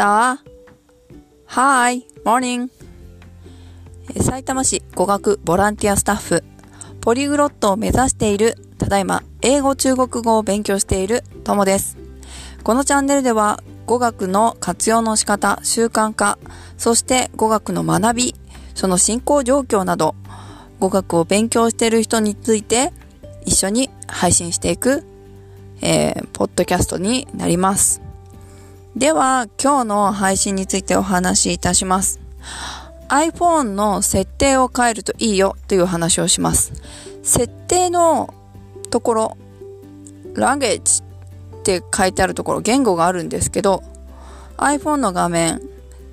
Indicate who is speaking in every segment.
Speaker 1: さあ、Hi, morning. 埼玉市語学ボランティアスタッフ、ポリグロットを目指している、ただいま英語中国語を勉強しているともです。このチャンネルでは語学の活用の仕方、習慣化、そして語学の学び、その進行状況など、語学を勉強している人について一緒に配信していく、えー、ポッドキャストになります。では、今日の配信についてお話しいたします。iPhone の設定を変えるといいよという話をします。設定のところ、language って書いてあるところ、言語があるんですけど、iPhone の画面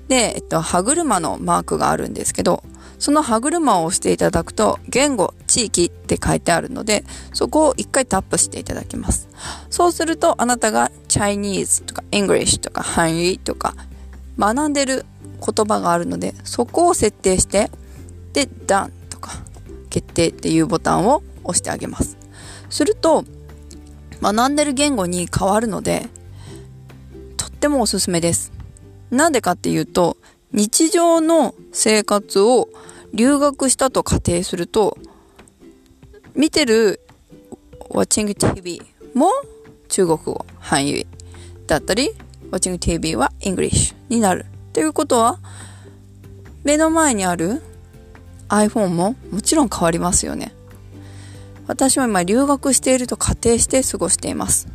Speaker 1: で、えっと、歯車のマークがあるんですけど、その歯車を押していただくと、言語、地域って書いてあるので、そこを一回タップしていただきます。そうすると、あなたが Chinese とか English とか Han とか学んでる言葉があるので、そこを設定して、で、Done とか決定っていうボタンを押してあげます。すると、学んでる言語に変わるので、とってもおすすめです。なんでかっていうと、日常の生活を留学したと仮定すると、見てる Watching TV も中国語、韓語だったり、Watching TV は English になる。ということは、目の前にある iPhone ももちろん変わりますよね。私は今留学していると仮定して過ごしています。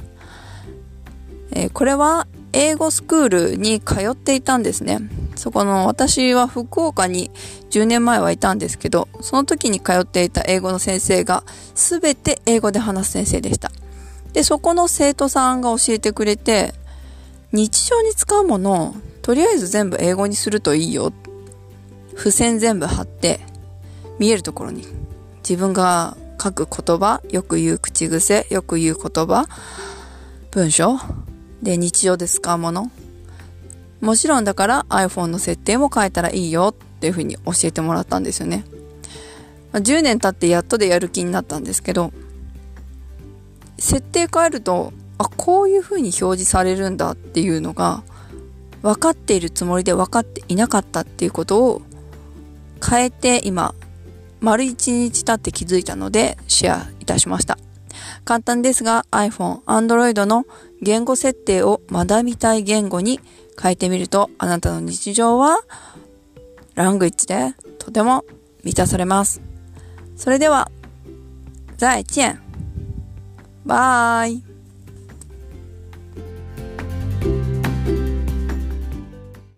Speaker 1: えー、これは英語スクールに通っていたんですね。そこの私は福岡に10年前はいたんですけど、その時に通っていた英語の先生が全て英語で話す先生でした。で、そこの生徒さんが教えてくれて、日常に使うものをとりあえず全部英語にするといいよ。付箋全部貼って、見えるところに自分が書く言葉、よく言う口癖、よく言う言葉、文章、で日常で使うものもちろんだから iPhone の設定も変えたらいいよっていうふうに教えてもらったんですよね。10年経ってやっとでやる気になったんですけど、設定変えると、あ、こういうふうに表示されるんだっていうのが分かっているつもりで分かっていなかったっていうことを変えて今、丸一日経って気づいたのでシェアいたしました。簡単ですが iPhone、Android の言語設定を学びたい言語に変えてみるとあなたの日常はラングイッチでとても満たされます。それでは、再见。バイ。